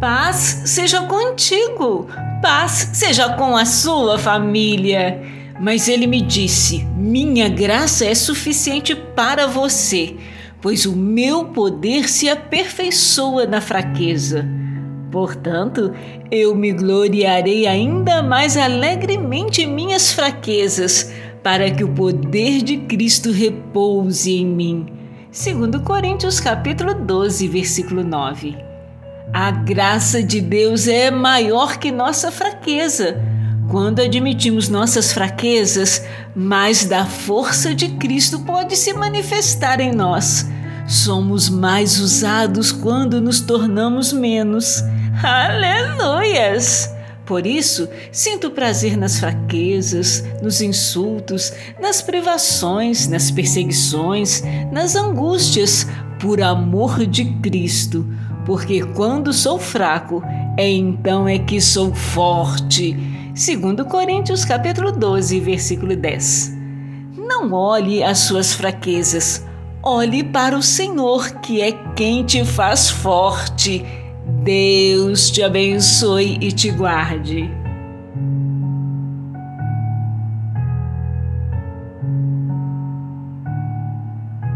Paz seja contigo, paz seja com a sua família. Mas ele me disse: Minha graça é suficiente para você, pois o meu poder se aperfeiçoa na fraqueza. Portanto, eu me gloriarei ainda mais alegremente em minhas fraquezas, para que o poder de Cristo repouse em mim. Segundo Coríntios capítulo 12, versículo 9. A graça de Deus é maior que nossa fraqueza. Quando admitimos nossas fraquezas, mais da força de Cristo pode se manifestar em nós. Somos mais usados quando nos tornamos menos. Aleluias! Por isso, sinto prazer nas fraquezas, nos insultos, nas privações, nas perseguições, nas angústias, por amor de Cristo, porque quando sou fraco, é então é que sou forte. Segundo Coríntios capítulo 12, versículo 10. Não olhe as suas fraquezas, olhe para o Senhor, que é quem te faz forte Deus te abençoe e te guarde.